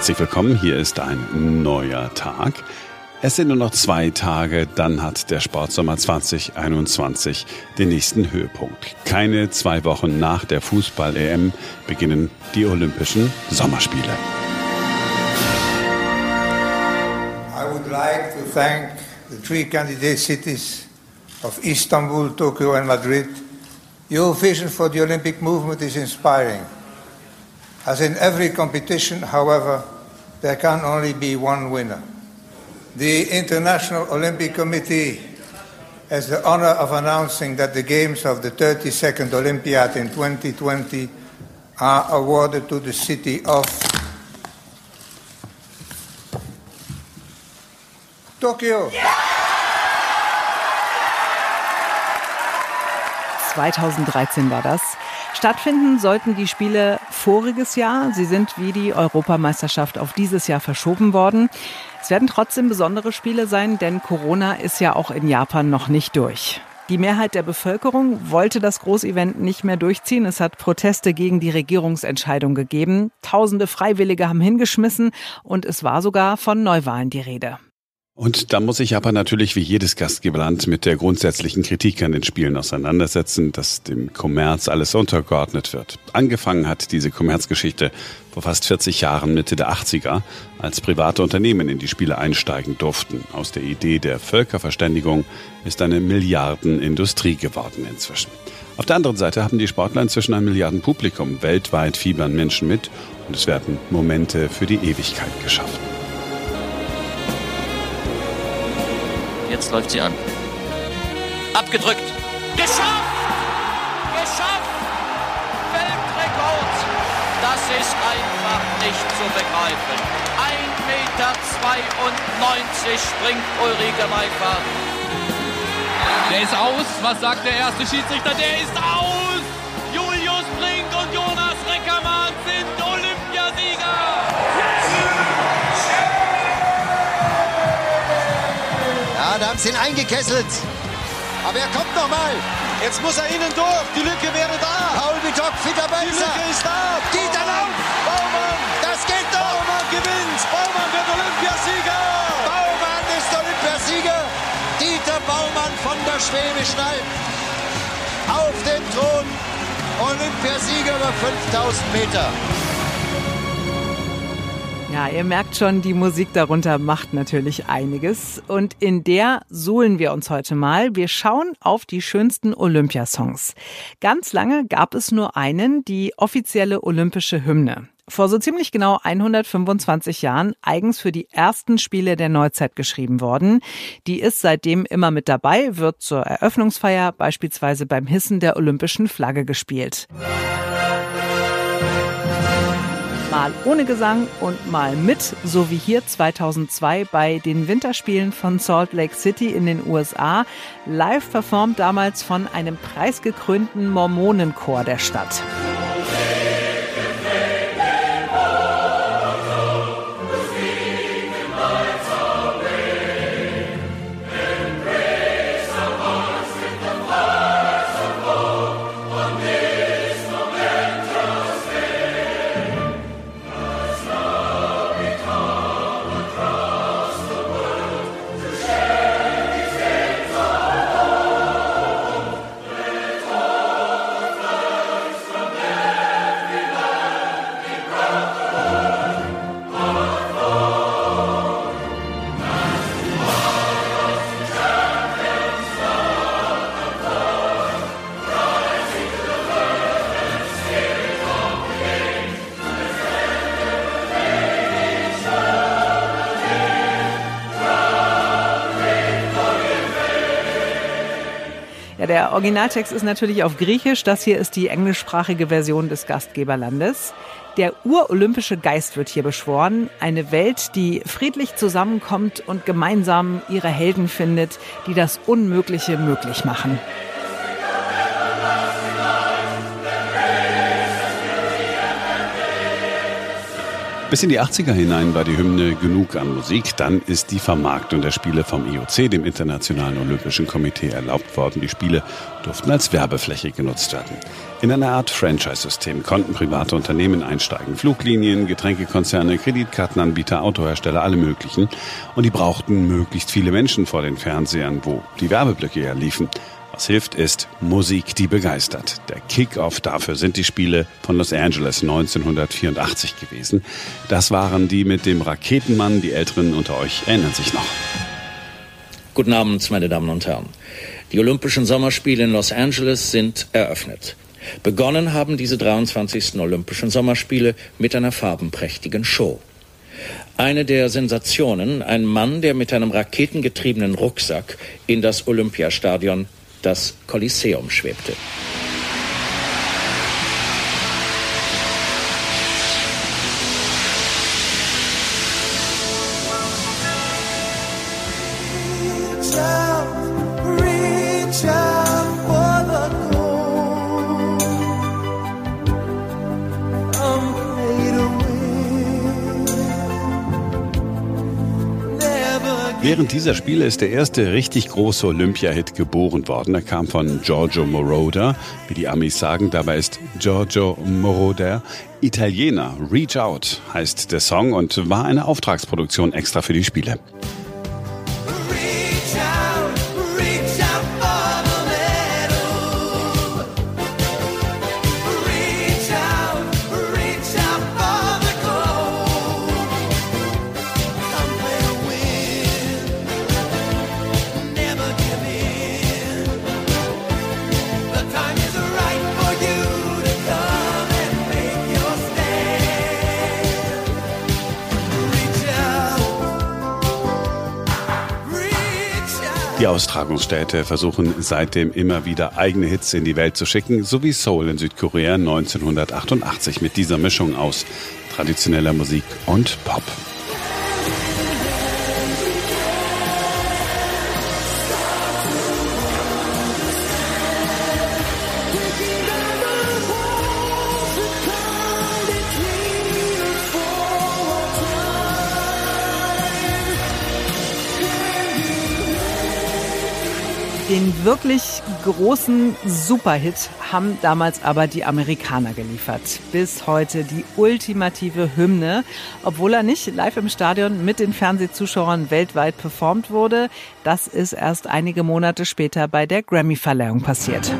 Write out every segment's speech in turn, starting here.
Herzlich willkommen, hier ist ein neuer Tag. Es sind nur noch zwei Tage, dann hat der Sportsommer 2021 den nächsten Höhepunkt. Keine zwei Wochen nach der Fußball-EM beginnen die Olympischen Sommerspiele. I would like to thank the three candidate cities of Istanbul, Tokyo and Madrid. Your vision for the Olympic movement is inspiring. As in every competition, however, there can only be one winner. The International Olympic Committee has the honor of announcing that the Games of the 32nd Olympiad in 2020 are awarded to the city of Tokyo. 2013 war das. Stattfinden sollten die Spiele voriges Jahr. Sie sind wie die Europameisterschaft auf dieses Jahr verschoben worden. Es werden trotzdem besondere Spiele sein, denn Corona ist ja auch in Japan noch nicht durch. Die Mehrheit der Bevölkerung wollte das Großevent nicht mehr durchziehen. Es hat Proteste gegen die Regierungsentscheidung gegeben. Tausende Freiwillige haben hingeschmissen und es war sogar von Neuwahlen die Rede. Und da muss sich Japan natürlich wie jedes Gastgeberland mit der grundsätzlichen Kritik an den Spielen auseinandersetzen, dass dem Kommerz alles untergeordnet wird. Angefangen hat diese Kommerzgeschichte vor fast 40 Jahren, Mitte der 80er, als private Unternehmen in die Spiele einsteigen durften. Aus der Idee der Völkerverständigung ist eine Milliardenindustrie geworden inzwischen. Auf der anderen Seite haben die Sportler inzwischen ein Milliardenpublikum. Weltweit fiebern Menschen mit und es werden Momente für die Ewigkeit geschaffen. Jetzt läuft sie an. Abgedrückt. Geschafft! Geschafft! Weltrekord! Das ist einfach nicht zu begreifen. 1,92 Meter springt Ulrike Meifert. Der ist aus. Was sagt der erste Schiedsrichter? Der ist aus! Da haben sie ihn eingekesselt. Aber er kommt noch mal. Jetzt muss er innen durch. Die Lücke wäre da. Paul Bitok, fitter Die. Lücke ist da. Dieter Lauf. Baumann. Das geht doch. Baumann gewinnt. Baumann wird Olympiasieger. Baumann ist Olympiasieger. Dieter Baumann von der Schwäbischen Alb. Auf dem Thron. Olympiasieger über 5000 Meter. Ja, ihr merkt schon, die Musik darunter macht natürlich einiges. Und in der suhlen wir uns heute mal. Wir schauen auf die schönsten Olympiasongs. Ganz lange gab es nur einen, die offizielle olympische Hymne. Vor so ziemlich genau 125 Jahren eigens für die ersten Spiele der Neuzeit geschrieben worden. Die ist seitdem immer mit dabei, wird zur Eröffnungsfeier beispielsweise beim Hissen der olympischen Flagge gespielt. Mal ohne Gesang und mal mit, so wie hier 2002 bei den Winterspielen von Salt Lake City in den USA, live performt damals von einem preisgekrönten Mormonenchor der Stadt. Der Originaltext ist natürlich auf Griechisch. Das hier ist die englischsprachige Version des Gastgeberlandes. Der urolympische Geist wird hier beschworen. Eine Welt, die friedlich zusammenkommt und gemeinsam ihre Helden findet, die das Unmögliche möglich machen. Bis in die 80er hinein war die Hymne genug an Musik. Dann ist die Vermarktung der Spiele vom IOC, dem Internationalen Olympischen Komitee, erlaubt worden. Die Spiele durften als Werbefläche genutzt werden. In einer Art Franchise-System konnten private Unternehmen einsteigen. Fluglinien, Getränkekonzerne, Kreditkartenanbieter, Autohersteller, alle möglichen. Und die brauchten möglichst viele Menschen vor den Fernsehern, wo die Werbeblöcke ja liefen. Was hilft, ist Musik, die begeistert. Der Kick-off dafür sind die Spiele von Los Angeles 1984 gewesen. Das waren die mit dem Raketenmann. Die Älteren unter euch erinnern sich noch. Guten Abend, meine Damen und Herren. Die Olympischen Sommerspiele in Los Angeles sind eröffnet. Begonnen haben diese 23. Olympischen Sommerspiele mit einer farbenprächtigen Show. Eine der Sensationen, ein Mann, der mit einem raketengetriebenen Rucksack in das Olympiastadion das Kolosseum schwebte. Während dieser Spiele ist der erste richtig große Olympia-Hit geboren worden. Er kam von Giorgio Moroder, wie die Amis sagen. Dabei ist Giorgio Moroder Italiener. Reach Out heißt der Song und war eine Auftragsproduktion extra für die Spiele. Austragungsstädte versuchen seitdem immer wieder eigene Hits in die Welt zu schicken, so wie Seoul in Südkorea 1988 mit dieser Mischung aus traditioneller Musik und Pop. Den wirklich großen Superhit haben damals aber die Amerikaner geliefert. Bis heute die ultimative Hymne, obwohl er nicht live im Stadion mit den Fernsehzuschauern weltweit performt wurde. Das ist erst einige Monate später bei der Grammy-Verleihung passiert.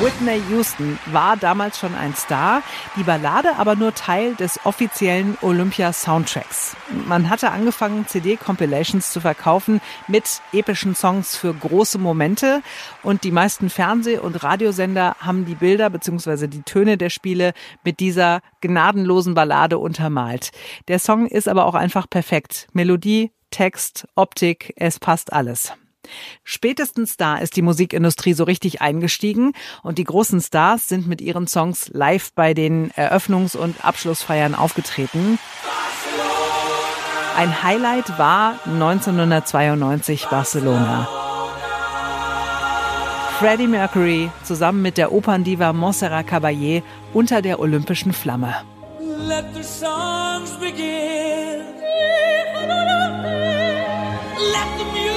Whitney Houston war damals schon ein Star, die Ballade aber nur Teil des offiziellen Olympia-Soundtracks. Man hatte angefangen, CD-Compilations zu verkaufen mit epischen Songs für große Momente und die meisten Fernseh- und Radiosender haben die Bilder bzw. die Töne der Spiele mit dieser gnadenlosen Ballade untermalt. Der Song ist aber auch einfach perfekt. Melodie, Text, Optik, es passt alles. Spätestens da ist die Musikindustrie so richtig eingestiegen und die großen Stars sind mit ihren Songs live bei den Eröffnungs- und Abschlussfeiern aufgetreten. Ein Highlight war 1992 Barcelona. Freddie Mercury zusammen mit der Operndiva Montserrat Caballé unter der olympischen Flamme. Let the songs begin. Let the music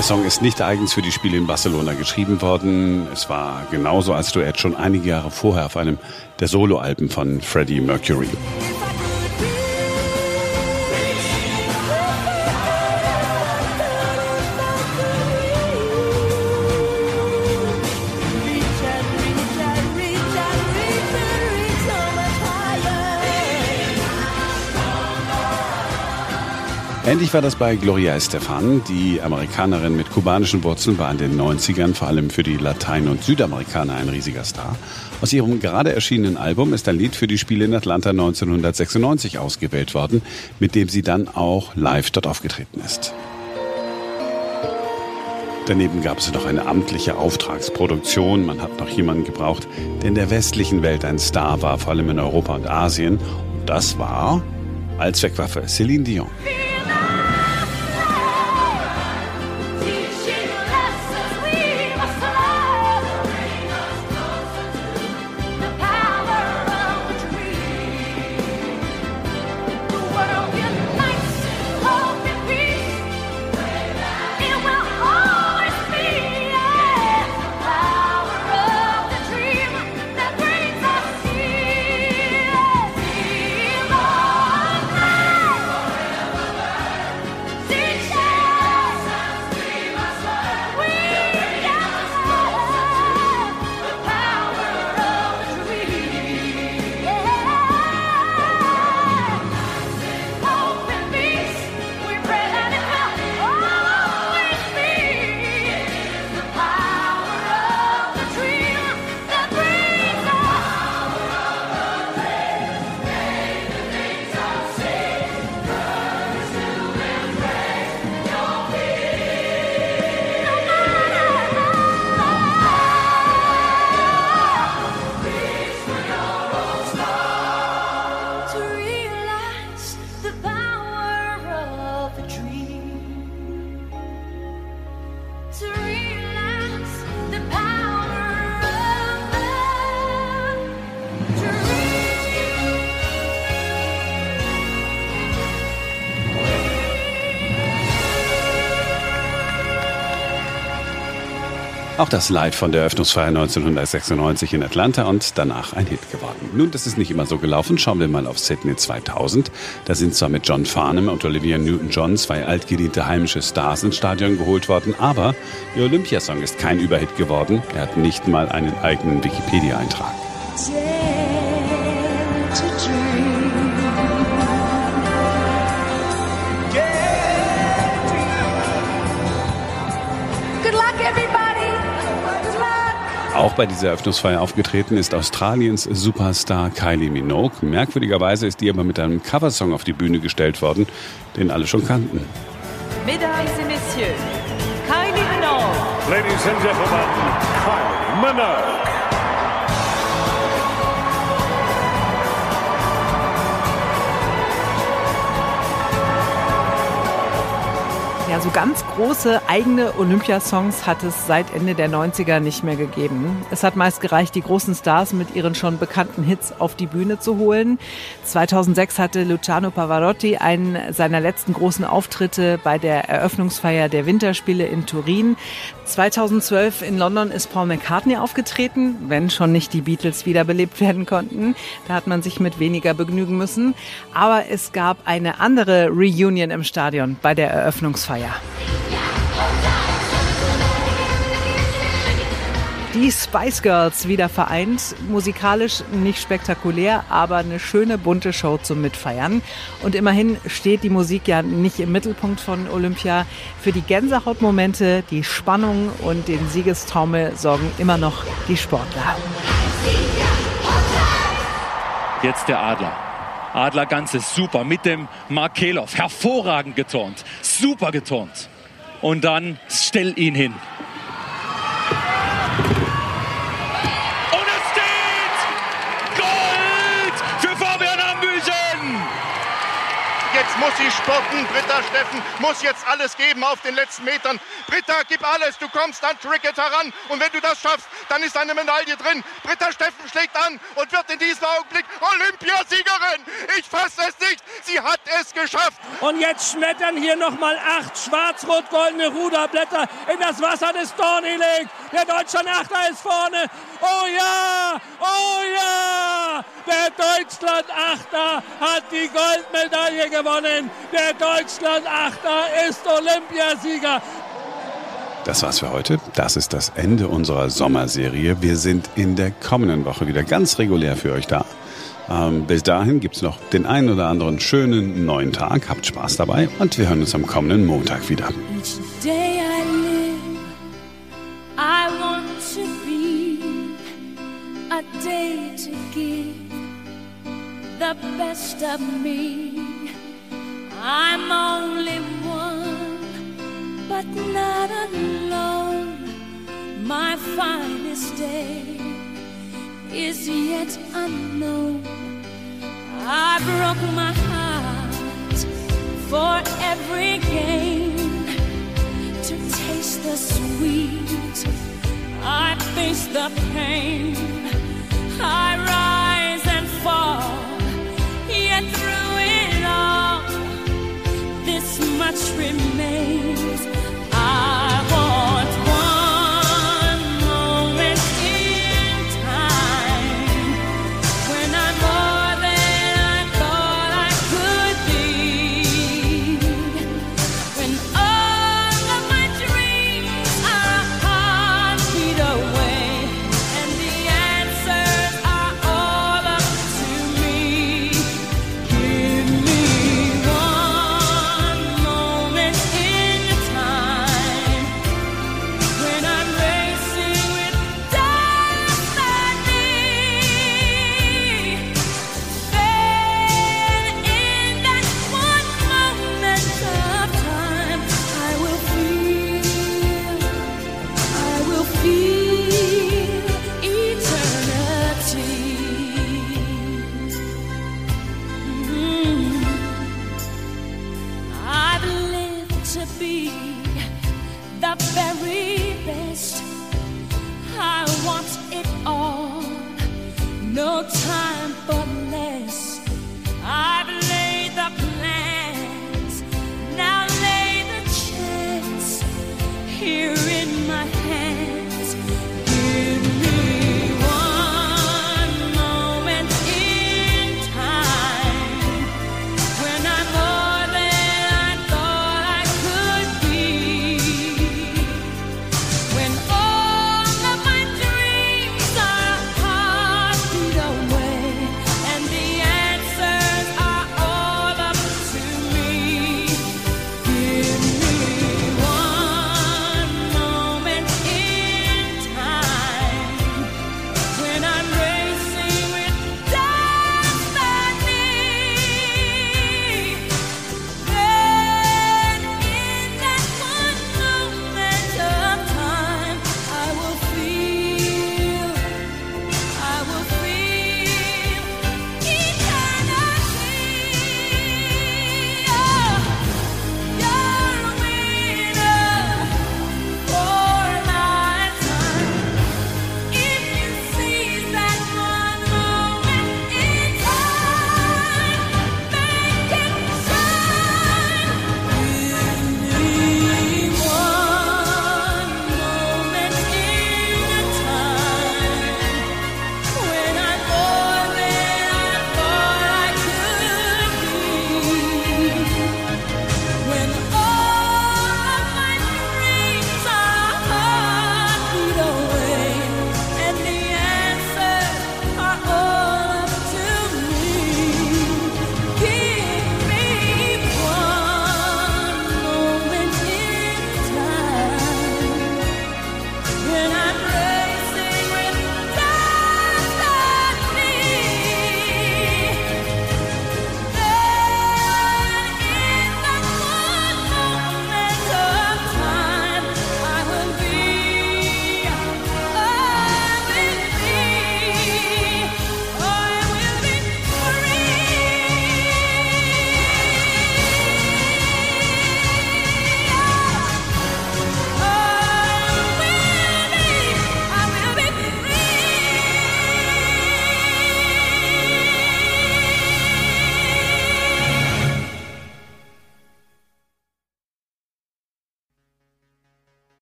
Der Song ist nicht eigens für die Spiele in Barcelona geschrieben worden. Es war genauso als Duett schon einige Jahre vorher auf einem der Soloalben von Freddie Mercury. Ähnlich war das bei Gloria Estefan. Die Amerikanerin mit kubanischen Wurzeln war in den 90ern vor allem für die Latein- und Südamerikaner ein riesiger Star. Aus ihrem gerade erschienenen Album ist ein Lied für die Spiele in Atlanta 1996 ausgewählt worden, mit dem sie dann auch live dort aufgetreten ist. Daneben gab es noch eine amtliche Auftragsproduktion. Man hat noch jemanden gebraucht, der in der westlichen Welt ein Star war, vor allem in Europa und Asien. Und das war als Zweckwaffe Céline Dion. Auch das Live von der Eröffnungsfeier 1996 in Atlanta und danach ein Hit geworden. Nun, das ist nicht immer so gelaufen. Schauen wir mal auf Sydney 2000. Da sind zwar mit John Farnham und Olivia Newton-John zwei altgediente heimische Stars ins Stadion geholt worden, aber ihr Olympiasong ist kein Überhit geworden. Er hat nicht mal einen eigenen Wikipedia-Eintrag. Auch bei dieser Eröffnungsfeier aufgetreten ist Australiens Superstar Kylie Minogue. Merkwürdigerweise ist die aber mit einem Coversong auf die Bühne gestellt worden, den alle schon kannten. Mesdames et Messieurs, Kylie Minogue. Ladies and Gentlemen, Kylie Minogue. Ja, so ganz große eigene Olympiasongs hat es seit Ende der 90er nicht mehr gegeben. Es hat meist gereicht, die großen Stars mit ihren schon bekannten Hits auf die Bühne zu holen. 2006 hatte Luciano Pavarotti einen seiner letzten großen Auftritte bei der Eröffnungsfeier der Winterspiele in Turin. 2012 in London ist Paul McCartney aufgetreten, wenn schon nicht die Beatles wiederbelebt werden konnten. Da hat man sich mit weniger begnügen müssen. Aber es gab eine andere Reunion im Stadion bei der Eröffnungsfeier. Die Spice Girls wieder vereint. Musikalisch nicht spektakulär, aber eine schöne bunte Show zum Mitfeiern. Und immerhin steht die Musik ja nicht im Mittelpunkt von Olympia. Für die Gänsehautmomente, die Spannung und den Siegestaumel sorgen immer noch die Sportler. Jetzt der Adler. Adler Ganzes super mit dem Mark Keloff. Hervorragend geturnt. Super geturnt. Und dann stell ihn hin. Muss sie spotten. Britta Steffen muss jetzt alles geben auf den letzten Metern. Britta, gib alles. Du kommst an Tricket heran. Und wenn du das schaffst, dann ist eine Medaille drin. Britta Steffen schlägt an und wird in diesem Augenblick Olympiasiegerin. Ich fasse es nicht. Sie hat es geschafft. Und jetzt schmettern hier nochmal acht schwarz-rot-goldene Ruderblätter in das Wasser des Dorney Lake. Der Deutschland Achter ist vorne. Oh ja, oh ja. Der Deutschland Achter hat die Goldmedaille gewonnen. Der Deutschland Achter ist Olympiasieger. Das war's für heute. Das ist das Ende unserer Sommerserie. Wir sind in der kommenden Woche wieder ganz regulär für euch da. Ähm, bis dahin gibt's noch den einen oder anderen schönen neuen Tag. Habt Spaß dabei und wir hören uns am kommenden Montag wieder. Each day I live, I want to be a day to give the best of me. I'm only one, but not alone. My finest day is yet unknown. I broke my heart for every gain to taste the sweet. I face the pain. I.